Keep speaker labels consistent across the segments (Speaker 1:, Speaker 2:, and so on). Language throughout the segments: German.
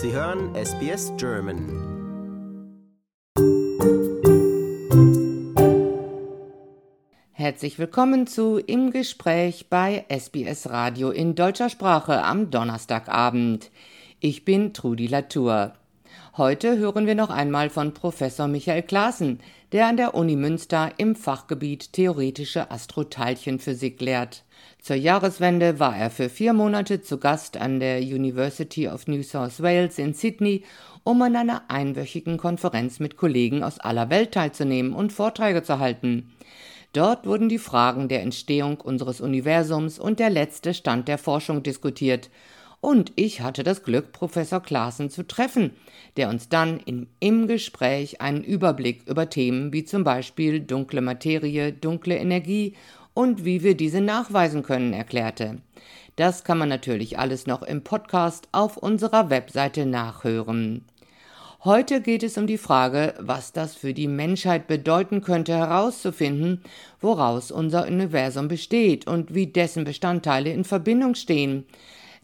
Speaker 1: Sie hören SBS German.
Speaker 2: Herzlich willkommen zu Im Gespräch bei SBS Radio in deutscher Sprache am Donnerstagabend. Ich bin Trudi Latour. Heute hören wir noch einmal von Professor Michael Klaassen, der an der Uni Münster im Fachgebiet Theoretische Astroteilchenphysik lehrt. Zur Jahreswende war er für vier Monate zu Gast an der University of New South Wales in Sydney, um an einer einwöchigen Konferenz mit Kollegen aus aller Welt teilzunehmen und Vorträge zu halten. Dort wurden die Fragen der Entstehung unseres Universums und der letzte Stand der Forschung diskutiert und ich hatte das Glück, Professor Klaassen zu treffen, der uns dann in, im Gespräch einen Überblick über Themen wie zum Beispiel dunkle Materie, dunkle Energie und wie wir diese nachweisen können erklärte. Das kann man natürlich alles noch im Podcast auf unserer Webseite nachhören. Heute geht es um die Frage, was das für die Menschheit bedeuten könnte, herauszufinden, woraus unser Universum besteht und wie dessen Bestandteile in Verbindung stehen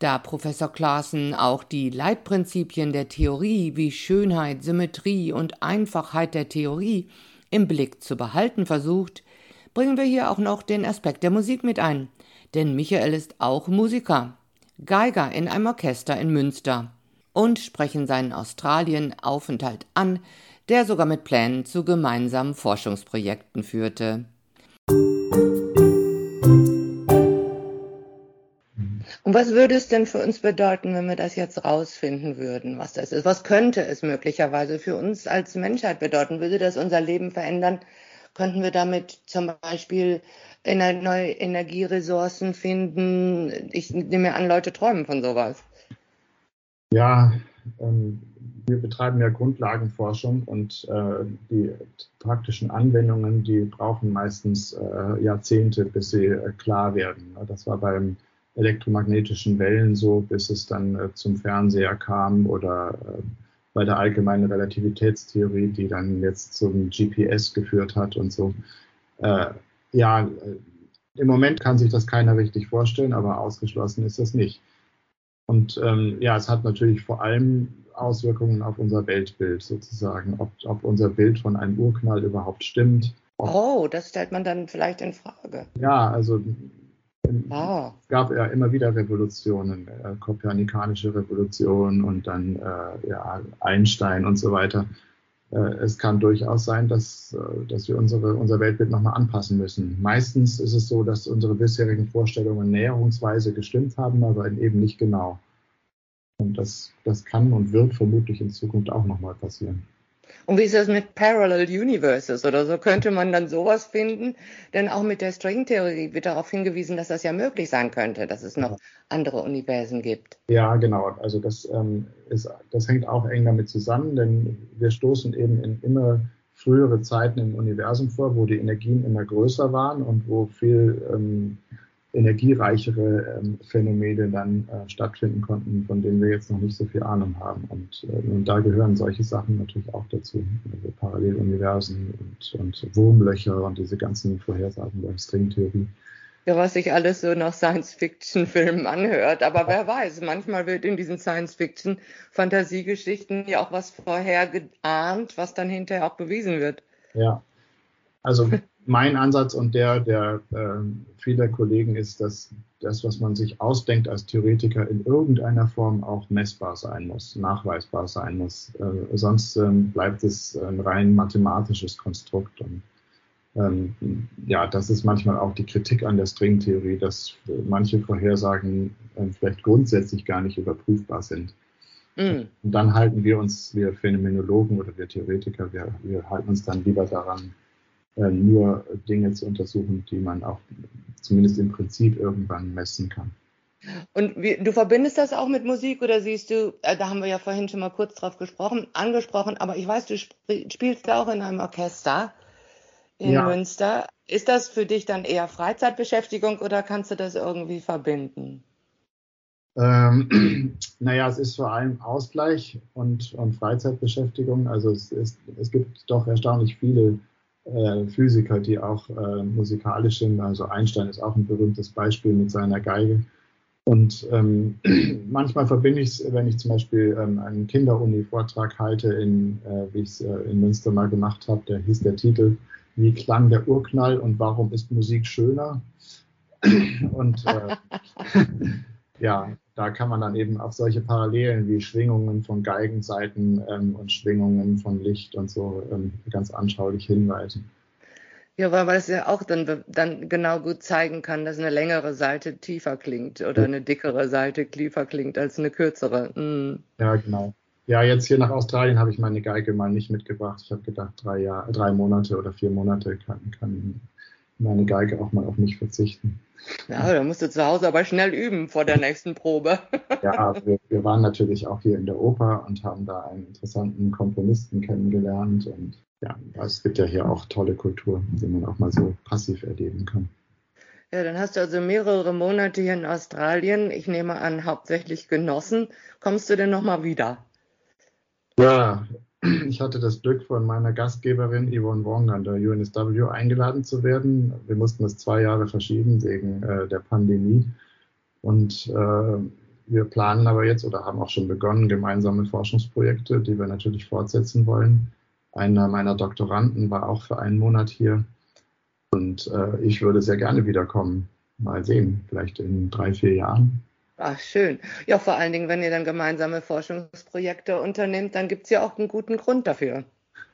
Speaker 2: da Professor Klaassen auch die Leitprinzipien der Theorie wie Schönheit, Symmetrie und Einfachheit der Theorie im Blick zu behalten versucht, bringen wir hier auch noch den Aspekt der Musik mit ein. Denn Michael ist auch Musiker, Geiger in einem Orchester in Münster und sprechen seinen Australien-Aufenthalt an, der sogar mit Plänen zu gemeinsamen Forschungsprojekten führte. Und was würde es denn für uns bedeuten, wenn wir das jetzt rausfinden würden, was das ist? Was könnte es möglicherweise für uns als Menschheit bedeuten? Würde das unser Leben verändern? Könnten wir damit zum Beispiel neue Energieressourcen finden? Ich nehme an, Leute träumen von sowas.
Speaker 3: Ja, ähm, wir betreiben ja Grundlagenforschung und äh, die praktischen Anwendungen, die brauchen meistens äh, Jahrzehnte, bis sie äh, klar werden. Das war beim elektromagnetischen Wellen so, bis es dann äh, zum Fernseher kam oder äh, bei der allgemeinen Relativitätstheorie, die dann jetzt zum GPS geführt hat und so. Äh, ja, äh, im Moment kann sich das keiner richtig vorstellen, aber ausgeschlossen ist das nicht. Und ähm, ja, es hat natürlich vor allem Auswirkungen auf unser Weltbild sozusagen, ob, ob unser Bild von einem Urknall überhaupt stimmt.
Speaker 2: Oh, das stellt man dann vielleicht in Frage.
Speaker 3: Ja, also Ah. Es gab ja immer wieder Revolutionen, äh, kopernikanische Revolution und dann äh, ja, Einstein und so weiter. Äh, es kann durchaus sein, dass, äh, dass wir unsere, unser Weltbild nochmal anpassen müssen. Meistens ist es so, dass unsere bisherigen Vorstellungen näherungsweise gestimmt haben, aber eben nicht genau. Und das, das kann und wird vermutlich in Zukunft auch nochmal passieren.
Speaker 2: Und wie ist das mit Parallel Universes oder so? Könnte man dann sowas finden? Denn auch mit der Stringtheorie wird darauf hingewiesen, dass das ja möglich sein könnte, dass es noch andere Universen gibt.
Speaker 3: Ja, genau. Also das, ähm, ist, das hängt auch eng damit zusammen, denn wir stoßen eben in immer frühere Zeiten im Universum vor, wo die Energien immer größer waren und wo viel ähm, energiereichere ähm, Phänomene dann äh, stattfinden konnten, von denen wir jetzt noch nicht so viel Ahnung haben. Und, äh, und da gehören solche Sachen natürlich auch dazu. Also Paralleluniversen und, und Wurmlöcher und diese ganzen Vorhersagen der Stringtheorie.
Speaker 2: Ja, was sich alles so nach Science-Fiction-Filmen anhört. Aber wer weiß, manchmal wird in diesen Science-Fiction-Fantasiegeschichten ja auch was vorher geahnt, was dann hinterher auch bewiesen wird.
Speaker 3: Ja, also mein Ansatz und der der äh, vieler Kollegen ist, dass das, was man sich ausdenkt als Theoretiker, in irgendeiner Form auch messbar sein muss, nachweisbar sein muss. Äh, sonst ähm, bleibt es ein rein mathematisches Konstrukt. Und ähm, ja, das ist manchmal auch die Kritik an der Stringtheorie, dass manche Vorhersagen äh, vielleicht grundsätzlich gar nicht überprüfbar sind. Mm. Und dann halten wir uns, wir Phänomenologen oder wir Theoretiker, wir, wir halten uns dann lieber daran, nur Dinge zu untersuchen, die man auch zumindest im Prinzip irgendwann messen kann.
Speaker 2: Und wie, du verbindest das auch mit Musik oder siehst du, äh, da haben wir ja vorhin schon mal kurz drauf gesprochen, angesprochen, aber ich weiß, du sp spielst ja auch in einem Orchester in ja. Münster. Ist das für dich dann eher Freizeitbeschäftigung oder kannst du das irgendwie verbinden?
Speaker 3: Ähm, naja, es ist vor allem Ausgleich und, und Freizeitbeschäftigung. Also es, ist, es gibt doch erstaunlich viele äh, Physiker, die auch äh, musikalisch sind. Also Einstein ist auch ein berühmtes Beispiel mit seiner Geige. Und ähm, manchmal verbinde ich es, wenn ich zum Beispiel ähm, einen Kinderuni-Vortrag halte, in, äh, wie ich es äh, in Münster mal gemacht habe, der hieß der Titel Wie klang der Urknall und warum ist Musik schöner? und äh, ja, da kann man dann eben auf solche Parallelen wie Schwingungen von Geigenseiten ähm, und Schwingungen von Licht und so ähm, ganz anschaulich hinweisen.
Speaker 2: Ja, weil man es ja auch dann, dann genau gut zeigen kann, dass eine längere Seite tiefer klingt oder eine dickere Seite tiefer klingt als eine kürzere.
Speaker 3: Mhm. Ja, genau. Ja, jetzt hier nach Australien habe ich meine Geige mal nicht mitgebracht. Ich habe gedacht, drei, Jahr, drei Monate oder vier Monate kann, kann meine Geige auch mal auf mich verzichten.
Speaker 2: Ja, da musst du zu Hause aber schnell üben vor der nächsten Probe.
Speaker 3: ja, wir, wir, waren natürlich auch hier in der Oper und haben da einen interessanten Komponisten kennengelernt und ja, es gibt ja hier auch tolle Kultur, die man auch mal so passiv erleben kann.
Speaker 2: Ja, dann hast du also mehrere Monate hier in Australien, ich nehme an, hauptsächlich genossen. Kommst du denn nochmal wieder?
Speaker 3: Ja, ich hatte das Glück, von meiner Gastgeberin Yvonne Wong an der UNSW eingeladen zu werden. Wir mussten es zwei Jahre verschieben wegen äh, der Pandemie. Und äh, wir planen aber jetzt oder haben auch schon begonnen, gemeinsame Forschungsprojekte, die wir natürlich fortsetzen wollen. Einer meiner Doktoranden war auch für einen Monat hier. Und äh, ich würde sehr gerne wiederkommen. Mal sehen, vielleicht in drei, vier Jahren.
Speaker 2: Ach, schön. Ja, vor allen Dingen, wenn ihr dann gemeinsame Forschungsprojekte unternehmt, dann gibt es ja auch einen guten Grund dafür.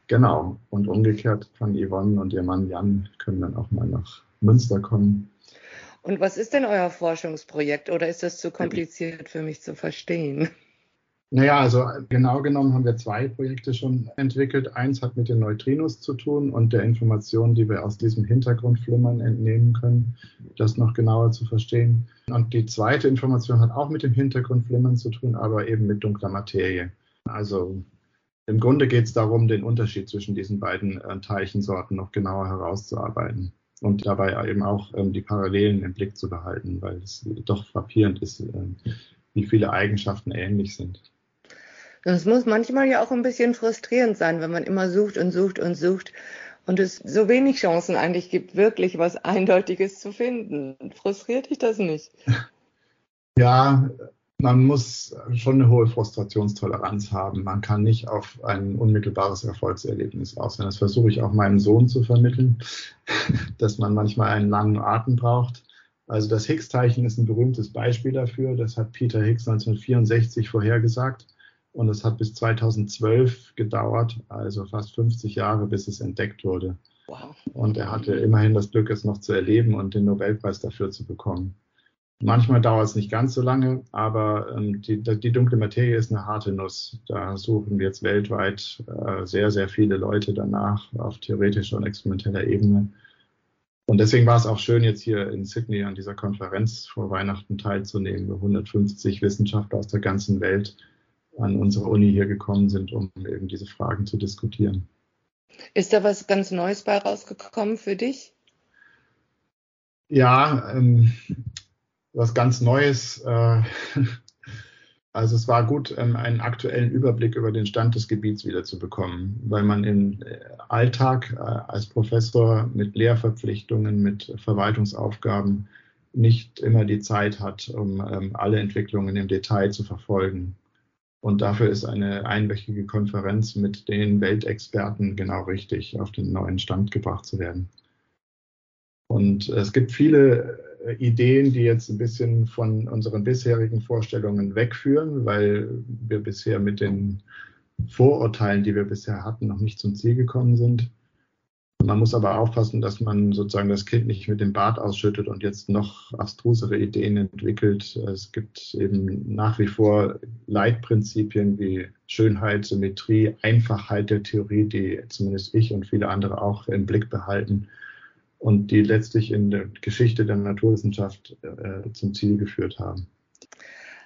Speaker 3: Genau. Und umgekehrt kann Yvonne und ihr Mann Jan können dann auch mal nach Münster kommen.
Speaker 2: Und was ist denn euer Forschungsprojekt oder ist das zu kompliziert für mich zu verstehen?
Speaker 3: Naja, also genau genommen haben wir zwei Projekte schon entwickelt. Eins hat mit den Neutrinos zu tun und der Information, die wir aus diesem Hintergrundflimmern entnehmen können, das noch genauer zu verstehen. Und die zweite Information hat auch mit dem Hintergrundflimmern zu tun, aber eben mit dunkler Materie. Also im Grunde geht es darum, den Unterschied zwischen diesen beiden äh, Teilchensorten noch genauer herauszuarbeiten und dabei eben auch ähm, die Parallelen im Blick zu behalten, weil es doch frappierend ist, äh, wie viele Eigenschaften ähnlich sind.
Speaker 2: Das muss manchmal ja auch ein bisschen frustrierend sein, wenn man immer sucht und sucht und sucht und es so wenig Chancen eigentlich gibt, wirklich was Eindeutiges zu finden. Frustriert dich das nicht?
Speaker 3: Ja, man muss schon eine hohe Frustrationstoleranz haben. Man kann nicht auf ein unmittelbares Erfolgserlebnis aus sein. Das versuche ich auch meinem Sohn zu vermitteln, dass man manchmal einen langen Atem braucht. Also das Higgs-Teilchen ist ein berühmtes Beispiel dafür. Das hat Peter Higgs 1964 vorhergesagt. Und es hat bis 2012 gedauert, also fast 50 Jahre, bis es entdeckt wurde. Wow. Und er hatte immerhin das Glück, es noch zu erleben und den Nobelpreis dafür zu bekommen. Manchmal dauert es nicht ganz so lange, aber ähm, die, die, dunkle Materie ist eine harte Nuss. Da suchen jetzt weltweit äh, sehr, sehr viele Leute danach auf theoretischer und experimenteller Ebene. Und deswegen war es auch schön, jetzt hier in Sydney an dieser Konferenz vor Weihnachten teilzunehmen, wo 150 Wissenschaftler aus der ganzen Welt an unsere Uni hier gekommen sind, um eben diese Fragen zu diskutieren.
Speaker 2: Ist da was ganz Neues bei rausgekommen für dich?
Speaker 3: Ja, ähm, was ganz Neues. Äh, also es war gut, ähm, einen aktuellen Überblick über den Stand des Gebiets wieder zu bekommen, weil man im äh, Alltag äh, als Professor mit Lehrverpflichtungen, mit Verwaltungsaufgaben nicht immer die Zeit hat, um ähm, alle Entwicklungen im Detail zu verfolgen. Und dafür ist eine einwöchige Konferenz mit den Weltexperten genau richtig, auf den neuen Stand gebracht zu werden. Und es gibt viele äh, Ideen, die jetzt ein bisschen von unseren bisherigen Vorstellungen wegführen, weil wir bisher mit den Vorurteilen, die wir bisher hatten, noch nicht zum Ziel gekommen sind. Man muss aber aufpassen, dass man sozusagen das Kind nicht mit dem Bart ausschüttet und jetzt noch abstrusere Ideen entwickelt. Es gibt eben nach wie vor Leitprinzipien wie Schönheit, Symmetrie, Einfachheit der Theorie, die zumindest ich und viele andere auch im Blick behalten und die letztlich in der Geschichte der Naturwissenschaft äh, zum Ziel geführt haben.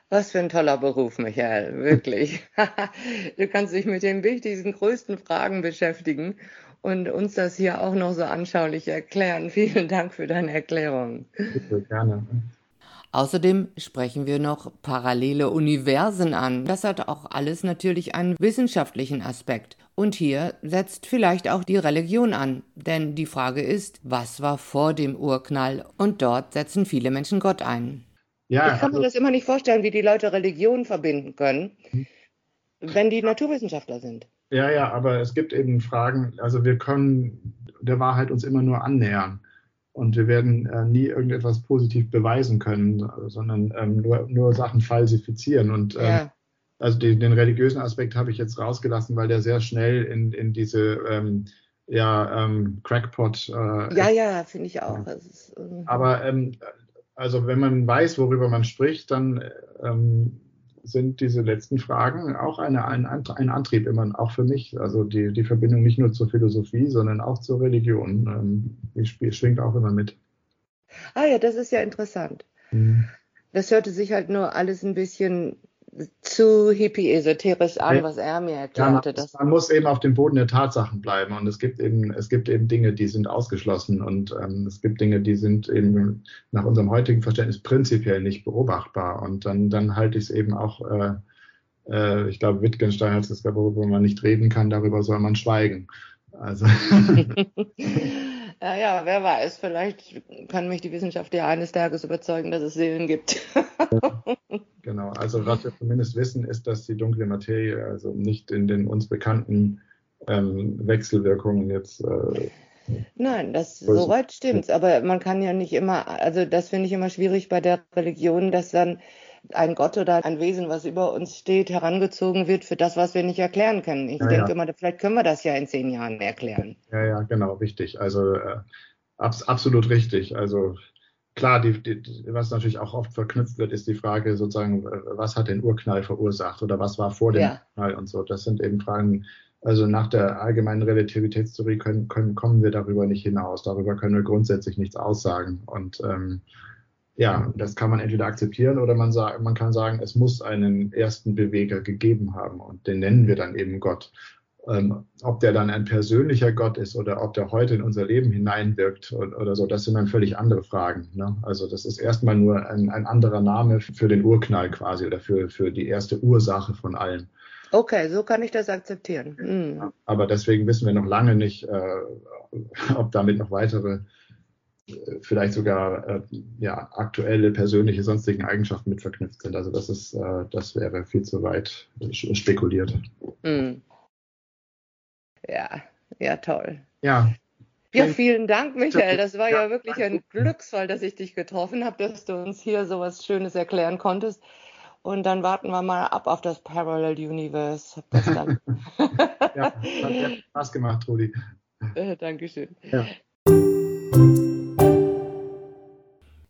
Speaker 2: Was für ein toller Beruf, Michael, wirklich. du kannst dich mit den wichtigsten, größten Fragen beschäftigen und uns das hier auch noch so anschaulich erklären. Vielen Dank für deine Erklärung.
Speaker 3: Bitte, gerne.
Speaker 2: Außerdem sprechen wir noch parallele Universen an. Das hat auch alles natürlich einen wissenschaftlichen Aspekt. Und hier setzt vielleicht auch die Religion an. Denn die Frage ist, was war vor dem Urknall? Und dort setzen viele Menschen Gott ein. Ja, ich kann also, mir das immer nicht vorstellen, wie die Leute Religion verbinden können, hm. wenn die Naturwissenschaftler sind.
Speaker 3: Ja, ja, aber es gibt eben Fragen, also wir können der Wahrheit uns immer nur annähern. Und wir werden äh, nie irgendetwas positiv beweisen können, sondern ähm, nur, nur Sachen falsifizieren. Und ähm, ja. also den, den, religiösen Aspekt habe ich jetzt rausgelassen, weil der sehr schnell in, in diese ähm, ja, ähm, Crackpot.
Speaker 2: Äh, ja, ja, finde ich auch.
Speaker 3: Ist, ähm, aber ähm, also wenn man weiß, worüber man spricht, dann sind diese letzten Fragen auch eine, ein, ein Antrieb immer, auch für mich. Also die, die Verbindung nicht nur zur Philosophie, sondern auch zur Religion. Ähm, die schwingt auch immer mit.
Speaker 2: Ah ja, das ist ja interessant. Mhm. Das hörte sich halt nur alles ein bisschen zu hippie-esoterisch an, was er mir erklärte.
Speaker 3: Ja, man, man, muss eben auf dem Boden der Tatsachen bleiben und es gibt eben, es gibt eben Dinge, die sind ausgeschlossen und ähm, es gibt Dinge, die sind eben nach unserem heutigen Verständnis prinzipiell nicht beobachtbar und dann, dann halte ich es eben auch, äh, äh, ich glaube, Wittgenstein hat es gesagt, worüber man nicht reden kann, darüber soll man schweigen. Also.
Speaker 2: ja, ja, wer weiß, vielleicht kann mich die Wissenschaft ja eines Tages überzeugen, dass es Seelen gibt.
Speaker 3: Genau, also was wir zumindest wissen, ist, dass die dunkle Materie also nicht in den uns bekannten ähm, Wechselwirkungen jetzt. Äh,
Speaker 2: Nein, das soweit stimmt's. Aber man kann ja nicht immer, also das finde ich immer schwierig bei der Religion, dass dann ein Gott oder ein Wesen, was über uns steht, herangezogen wird für das, was wir nicht erklären können. Ich ja, denke ja. immer, vielleicht können wir das ja in zehn Jahren erklären.
Speaker 3: Ja, ja, genau, richtig. Also äh, abs absolut richtig. Also klar, die, die, was natürlich auch oft verknüpft wird, ist die Frage sozusagen, was hat den Urknall verursacht oder was war vor dem ja. Urknall und so. Das sind eben Fragen, also nach der allgemeinen Relativitätstheorie können, können, kommen wir darüber nicht hinaus. Darüber können wir grundsätzlich nichts aussagen. Und ähm, ja, das kann man entweder akzeptieren oder man, man kann sagen, es muss einen ersten Beweger gegeben haben und den nennen wir dann eben Gott. Ähm, ob der dann ein persönlicher Gott ist oder ob der heute in unser Leben hineinwirkt oder, oder so, das sind dann völlig andere Fragen. Ne? Also das ist erstmal nur ein, ein, anderer Name für den Urknall quasi oder für, für die erste Ursache von allem.
Speaker 2: Okay, so kann ich das akzeptieren.
Speaker 3: Mhm. aber deswegen wissen wir noch lange nicht, äh, ob damit noch weitere, äh, vielleicht sogar äh, ja, aktuelle, persönliche, sonstigen Eigenschaften mit verknüpft sind. Also das ist, äh, das wäre viel zu weit spekuliert. Mhm.
Speaker 2: Ja, ja, toll.
Speaker 3: Ja.
Speaker 2: Ja, vielen Dank, Michael. Das war ja, wirklich ein Glücksfall, dass ich dich getroffen habe, dass du uns hier so was Schönes erklären konntest. Und dann warten wir mal ab auf das Parallel Universe.
Speaker 3: ja, hat Spaß gemacht, Rudi.
Speaker 2: Äh, Dankeschön. Ja.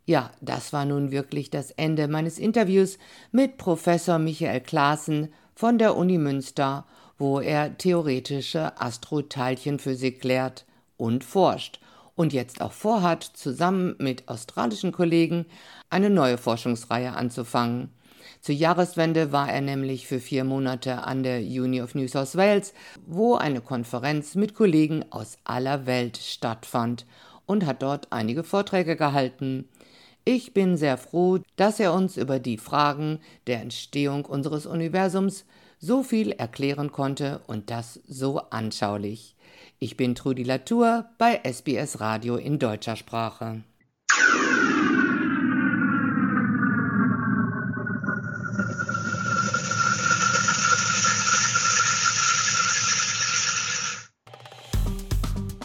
Speaker 2: Ja, das war nun wirklich das Ende meines Interviews mit Professor Michael Klaassen von der Uni Münster wo er theoretische Astroteilchenphysik lehrt und forscht und jetzt auch vorhat, zusammen mit australischen Kollegen eine neue Forschungsreihe anzufangen. Zur Jahreswende war er nämlich für vier Monate an der Uni of New South Wales, wo eine Konferenz mit Kollegen aus aller Welt stattfand und hat dort einige Vorträge gehalten. Ich bin sehr froh, dass er uns über die Fragen der Entstehung unseres Universums so viel erklären konnte und das so anschaulich. Ich bin Trudi Latour bei SBS Radio in deutscher Sprache.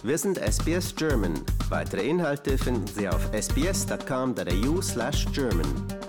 Speaker 1: Wir sind SBS German. Weitere Inhalte finden Sie auf sbs.com.au/german.